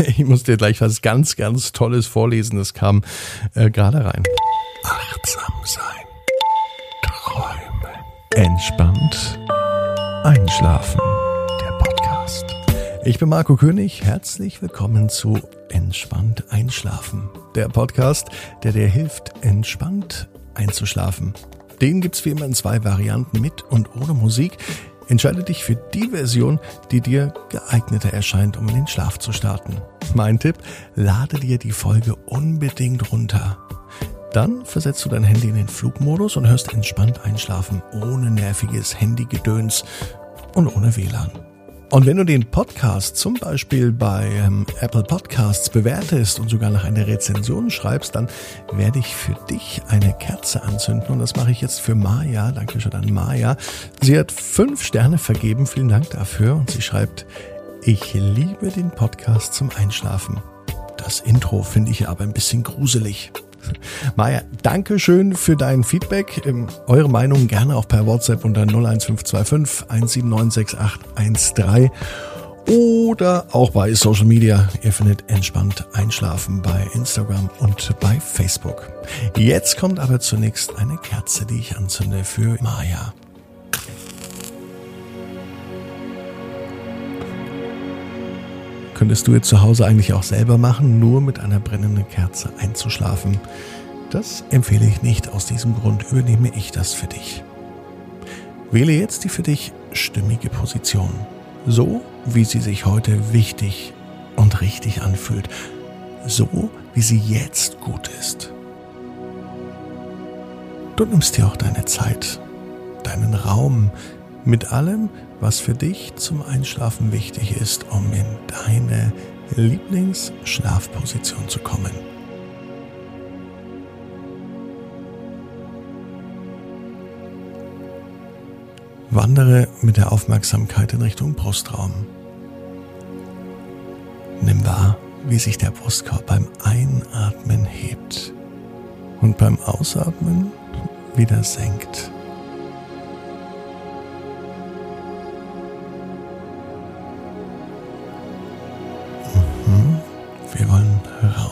Ich muss dir gleich was ganz, ganz Tolles vorlesen. Das kam äh, gerade rein. Achtsam sein. Träumen. Entspannt. Einschlafen. Der Podcast. Ich bin Marco König. Herzlich willkommen zu Entspannt Einschlafen. Der Podcast, der dir hilft, entspannt einzuschlafen. Den gibt's wie immer in zwei Varianten mit und ohne Musik. Entscheide dich für die Version, die dir geeigneter erscheint, um in den Schlaf zu starten. Mein Tipp, lade dir die Folge unbedingt runter. Dann versetzt du dein Handy in den Flugmodus und hörst entspannt einschlafen, ohne nerviges Handygedöns und ohne WLAN. Und wenn du den Podcast zum Beispiel bei ähm, Apple Podcasts bewertest und sogar nach einer Rezension schreibst, dann werde ich für dich eine Kerze anzünden. Und das mache ich jetzt für Maya. Dankeschön an Maya. Sie hat fünf Sterne vergeben. Vielen Dank dafür. Und sie schreibt, ich liebe den Podcast zum Einschlafen. Das Intro finde ich aber ein bisschen gruselig. Maja, danke schön für dein Feedback. Ähm, eure Meinung gerne auch per WhatsApp unter 01525 1796813 oder auch bei Social Media. Ihr findet entspannt einschlafen bei Instagram und bei Facebook. Jetzt kommt aber zunächst eine Kerze, die ich anzünde für Maya. Könntest du jetzt zu Hause eigentlich auch selber machen, nur mit einer brennenden Kerze einzuschlafen. Das empfehle ich nicht, aus diesem Grund übernehme ich das für dich. Wähle jetzt die für dich stimmige Position, so wie sie sich heute wichtig und richtig anfühlt, so wie sie jetzt gut ist. Du nimmst dir auch deine Zeit, deinen Raum mit allem, was für dich zum Einschlafen wichtig ist, um in deine Lieblingsschlafposition zu kommen. Wandere mit der Aufmerksamkeit in Richtung Brustraum. Nimm wahr, wie sich der Brustkorb beim Einatmen hebt und beim Ausatmen wieder senkt.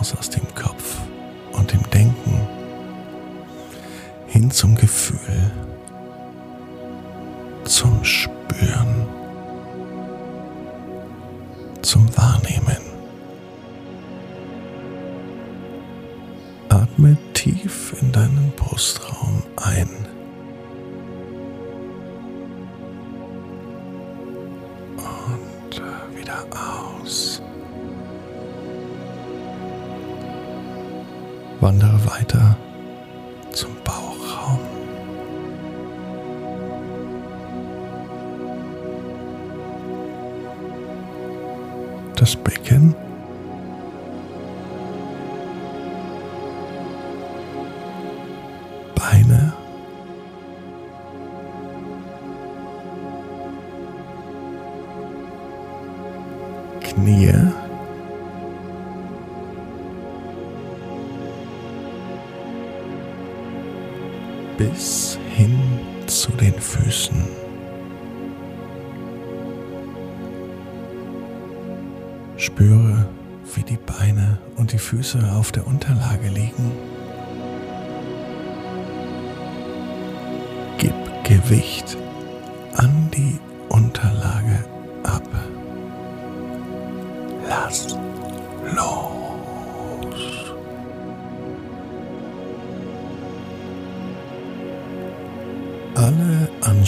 Raus aus dem Kopf und dem Denken hin zum Gefühl, zum Spüren, Wandere weiter zum Bauchraum. Das Becken. Füßen. Spüre, wie die Beine und die Füße auf der Unterlage liegen. Gib Gewicht an die Unterlage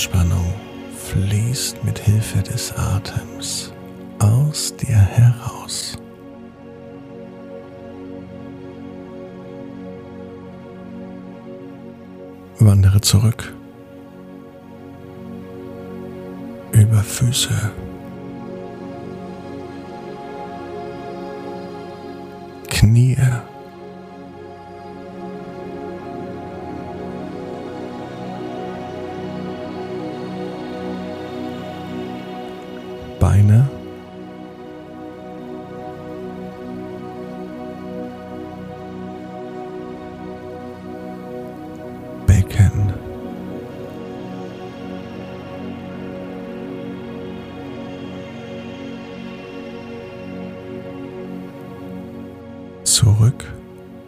Anspannung fließt mit Hilfe des Atems aus dir heraus. Wandere zurück über Füße, Knie, zurück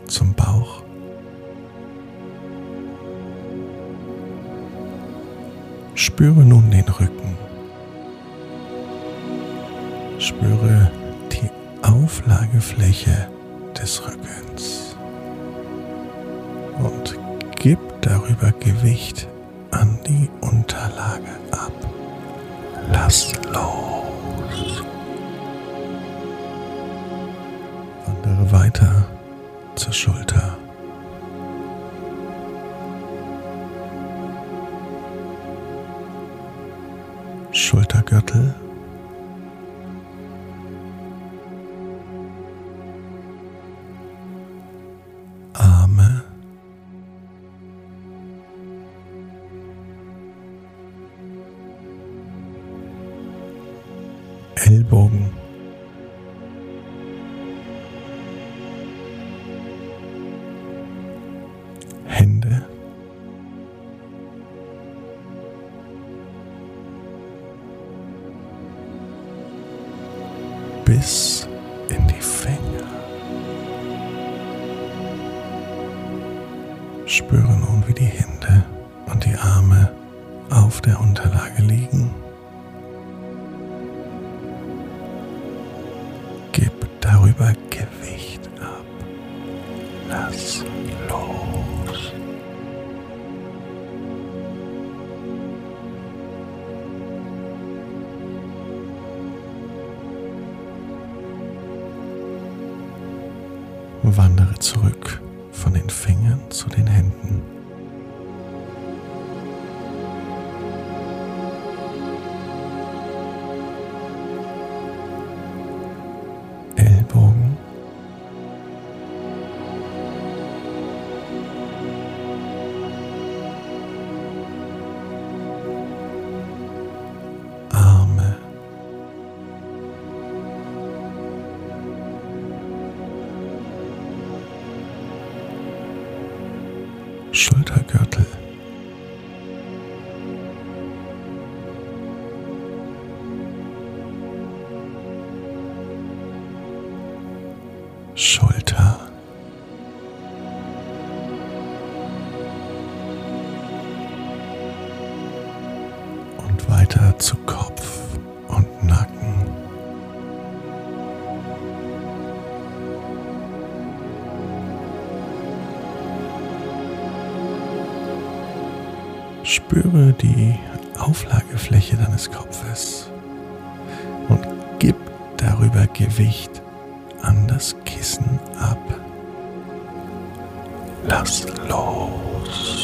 zum Bauch. Spüre nun den Rücken. Spüre die Auflagefläche des Rückens und gib darüber Gewicht an die Unterlage ab. Lass los. Wandere weiter zur Schulter. Schultergürtel. golpes. Wandere zurück von den Fingern zu den Händen. Schultergürtel. Spüre die Auflagefläche deines Kopfes und gib darüber Gewicht an das Kissen ab. Lass los.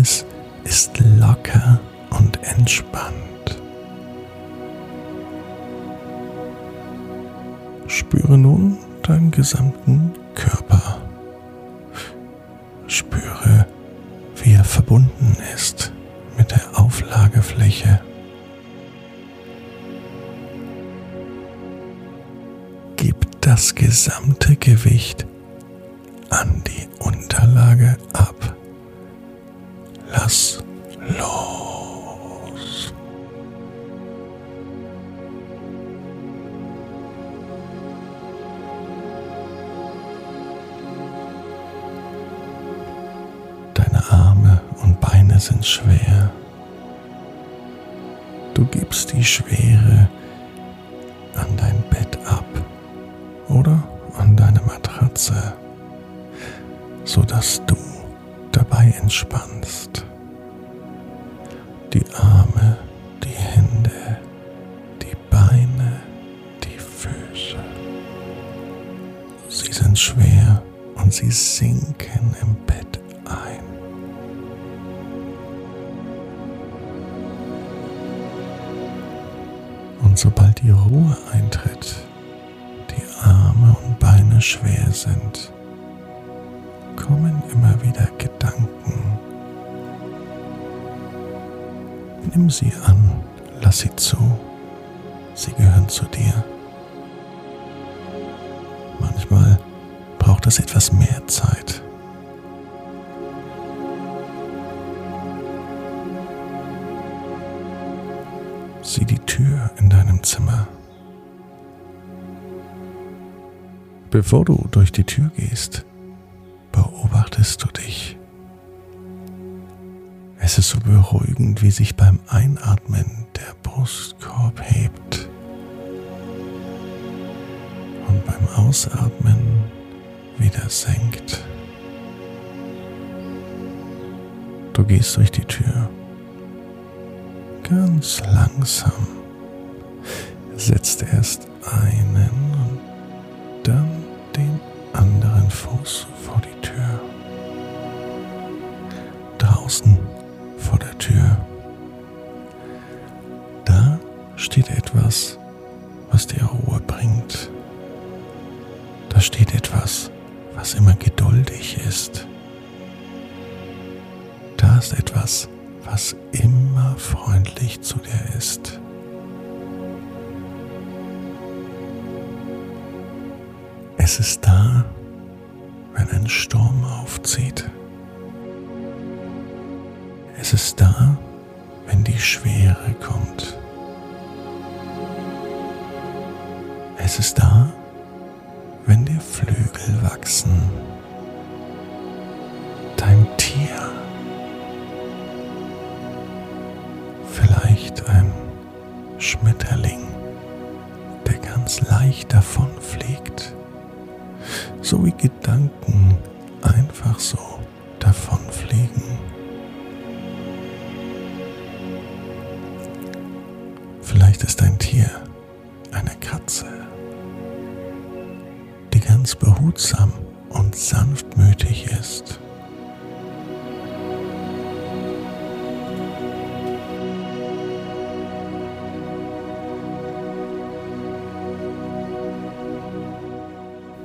Alles ist locker und entspannt. Spüre nun deinen gesamten Körper. Spüre, wie er verbunden ist mit der Auflagefläche. Gib das gesamte Gewicht an die Unterlage ab. Lass los. Deine Arme und Beine sind schwer. Du gibst die Schwere an dein Bett ab oder an deine Matratze, sodass du dabei entspannst. Die Arme, die Hände, die Beine, die Füße. Sie sind schwer und sie sinken im Bett ein. Und sobald die Ruhe eintritt, die Arme und Beine schwer sind, kommen immer wieder Gedanken. Nimm sie an, lass sie zu, sie gehören zu dir. Manchmal etwas, etwas mehr Zeit. Sieh die Tür in deinem Zimmer. Bevor du durch die Tür gehst, beobachtest du dich. Es ist so beruhigend, wie sich beim Einatmen der Brustkorb hebt und beim Ausatmen wieder senkt. Du gehst durch die Tür ganz langsam, setzt erst einen und dann den anderen Fuß vor die Draußen vor der Tür. Da steht etwas, was dir Ruhe bringt. Da steht etwas, was immer geduldig ist. Da ist etwas, was immer freundlich zu dir ist. Es ist da, wenn ein Sturm aufzieht. Es ist da, wenn die Schwere kommt. Es ist da, wenn dir Flügel wachsen. Dein Tier. Vielleicht ein Schmetterling, der ganz leicht davonfliegt. So wie Gedanken einfach so davonfliegen. Ein Tier eine Katze, die ganz behutsam und sanftmütig ist.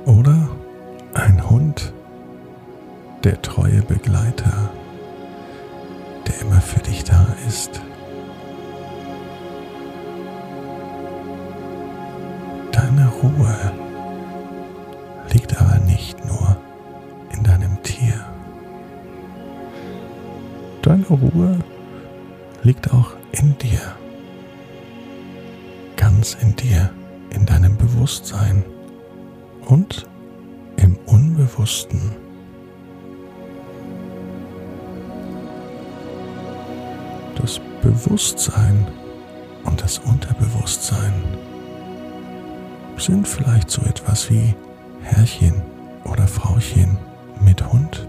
Oder ein Hund, der treue Begleiter, der immer für dich da ist. Ruhe liegt aber nicht nur in deinem Tier. Deine Ruhe liegt auch in dir, ganz in dir, in deinem Bewusstsein und im Unbewussten. Das Bewusstsein und das Unterbewusstsein sind vielleicht so etwas wie Herrchen oder Frauchen mit Hund.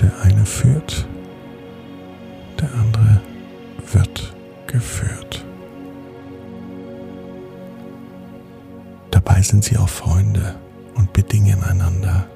Der eine führt, der andere wird geführt. Dabei sind sie auch Freunde und bedingen einander.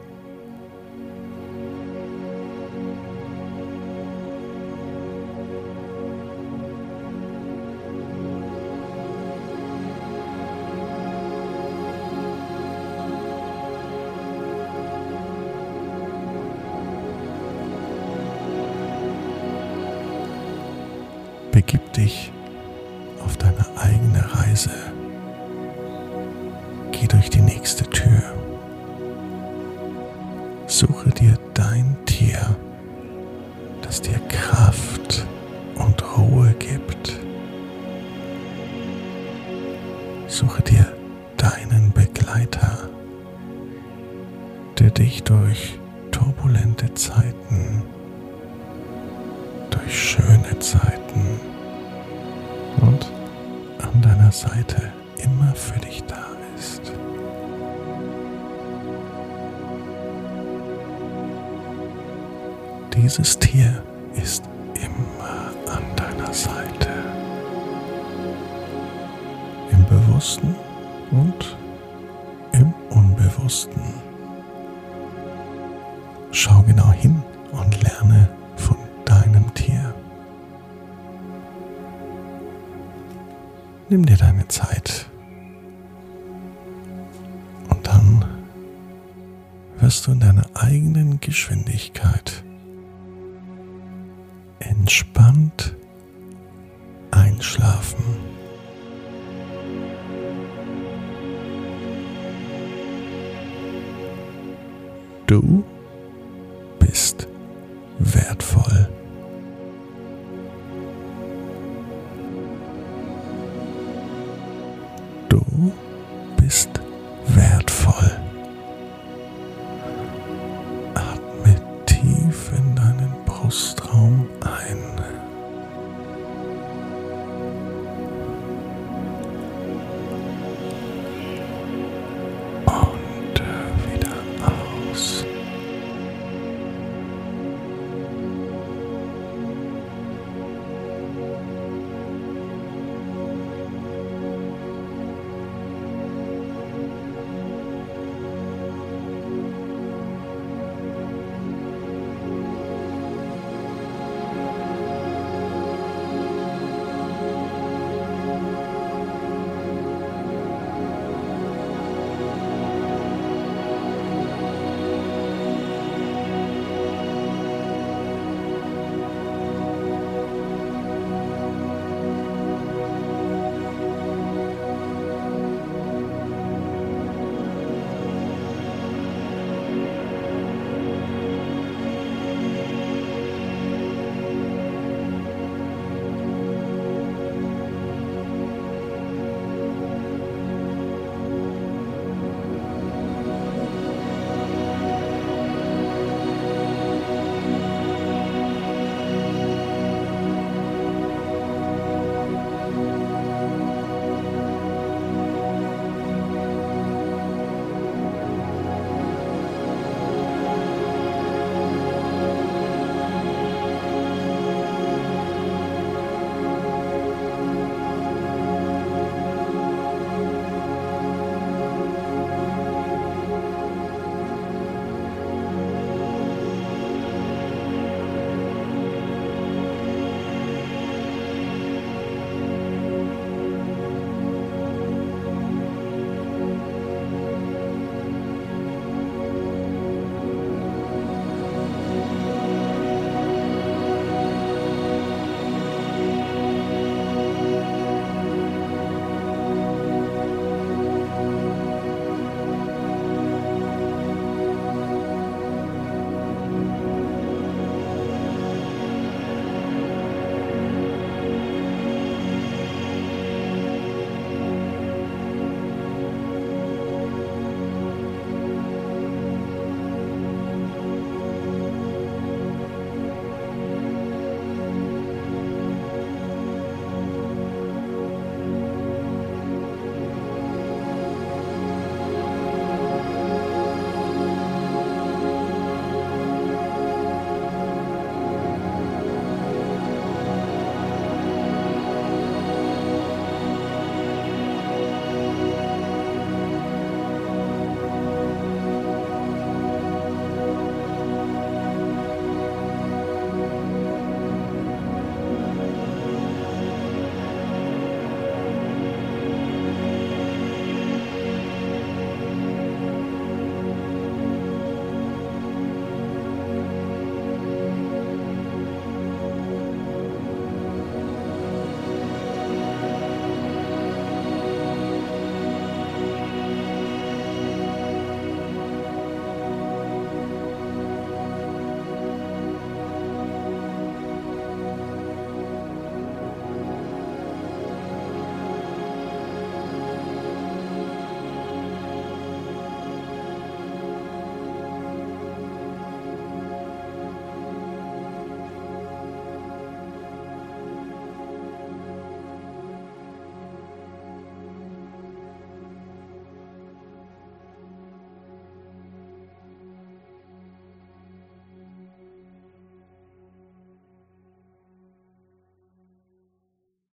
Dich auf deine eigene Reise. Geh durch die nächste Tür. Suche dir dein Tier, das dir Kraft und Ruhe gibt. Suche dir deinen Begleiter, der dich durch turbulente Zeiten, durch schöne Zeiten deiner Seite immer für dich da ist. Dieses Tier ist immer an deiner Seite. Im Bewussten und im Unbewussten. Schau genau hin Nimm dir deine Zeit. Und dann wirst du in deiner eigenen Geschwindigkeit entspannt einschlafen. Du